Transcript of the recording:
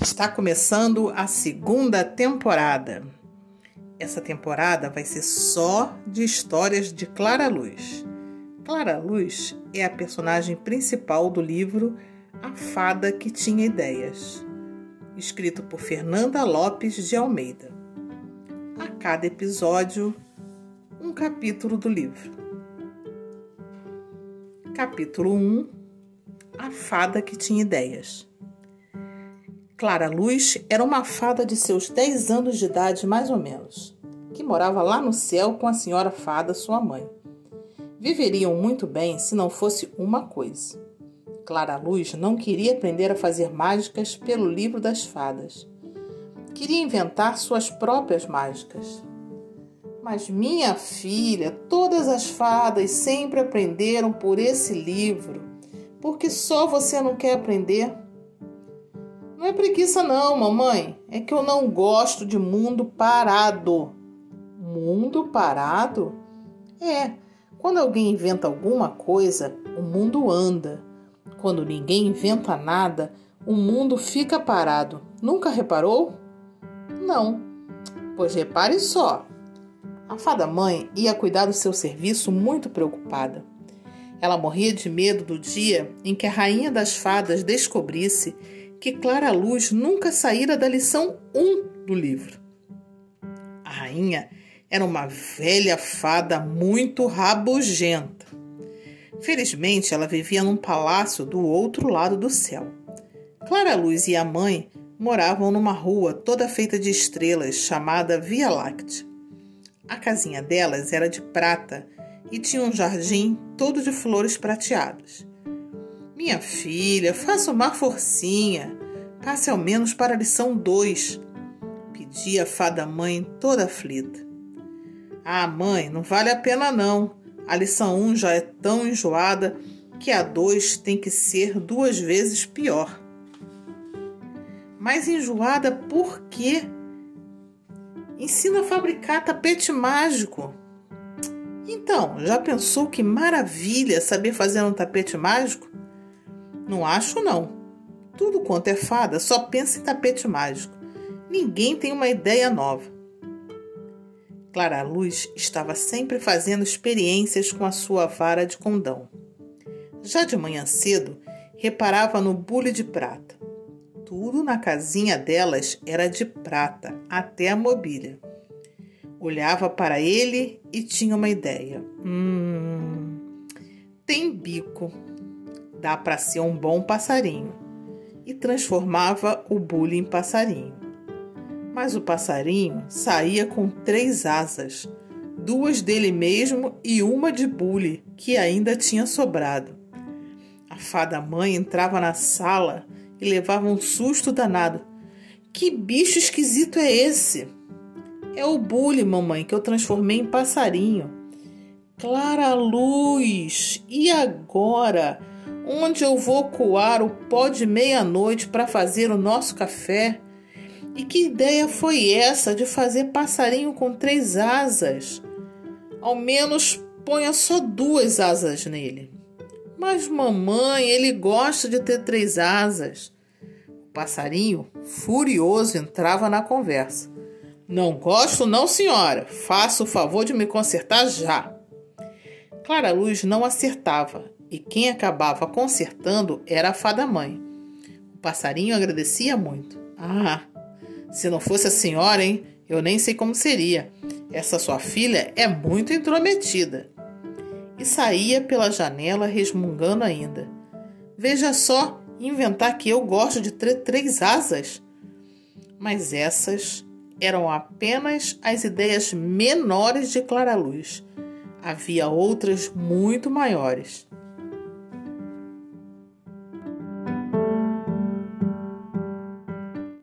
Está começando a segunda temporada. Essa temporada vai ser só de histórias de Clara Luz. Clara Luz é a personagem principal do livro A Fada que Tinha Ideias, escrito por Fernanda Lopes de Almeida. A cada episódio, um capítulo do livro. Capítulo 1 A Fada que Tinha Ideias. Clara Luz era uma fada de seus 10 anos de idade, mais ou menos, que morava lá no céu com a senhora fada, sua mãe. Viveriam muito bem se não fosse uma coisa. Clara Luz não queria aprender a fazer mágicas pelo livro das fadas. Queria inventar suas próprias mágicas. Mas minha filha, todas as fadas sempre aprenderam por esse livro. Porque só você não quer aprender? Não é preguiça, não, mamãe. É que eu não gosto de mundo parado. Mundo parado? É, quando alguém inventa alguma coisa, o mundo anda. Quando ninguém inventa nada, o mundo fica parado. Nunca reparou? Não. Pois repare só. A fada mãe ia cuidar do seu serviço muito preocupada. Ela morria de medo do dia em que a rainha das fadas descobrisse que Clara Luz nunca saíra da lição 1 do livro. A rainha era uma velha fada muito rabugenta. Felizmente, ela vivia num palácio do outro lado do céu. Clara Luz e a mãe moravam numa rua toda feita de estrelas chamada Via Láctea. A casinha delas era de prata e tinha um jardim todo de flores prateadas. Minha filha, faça uma forcinha. Passe ao menos para a lição 2, pedia a fada mãe toda aflita. Ah, mãe, não vale a pena não. A lição 1 um já é tão enjoada que a 2 tem que ser duas vezes pior. Mas enjoada por quê? Ensina a fabricar tapete mágico. Então, já pensou que maravilha saber fazer um tapete mágico? Não acho, não. Tudo quanto é fada só pensa em tapete mágico. Ninguém tem uma ideia nova. Clara Luz estava sempre fazendo experiências com a sua vara de condão. Já de manhã cedo, reparava no bule de prata. Tudo na casinha delas era de prata, até a mobília. Olhava para ele e tinha uma ideia. Hum, tem bico dá para ser um bom passarinho, e transformava o bule em passarinho. Mas o passarinho saía com três asas, duas dele mesmo e uma de bule, que ainda tinha sobrado. A fada mãe entrava na sala e levava um susto danado. Que bicho esquisito é esse? É o bule, mamãe, que eu transformei em passarinho. Clara luz! E agora? onde eu vou coar o pó de meia-noite para fazer o nosso café. E que ideia foi essa de fazer passarinho com três asas? Ao menos ponha só duas asas nele. Mas, mamãe, ele gosta de ter três asas. O passarinho, furioso, entrava na conversa. Não gosto, não, senhora. Faça o favor de me consertar já. Clara Luz não acertava e quem acabava consertando era a fada mãe. O passarinho agradecia muito. Ah, se não fosse a senhora, hein? Eu nem sei como seria. Essa sua filha é muito intrometida. E saía pela janela resmungando ainda. Veja só, inventar que eu gosto de ter três asas. Mas essas eram apenas as ideias menores de Clara Luz. Havia outras muito maiores.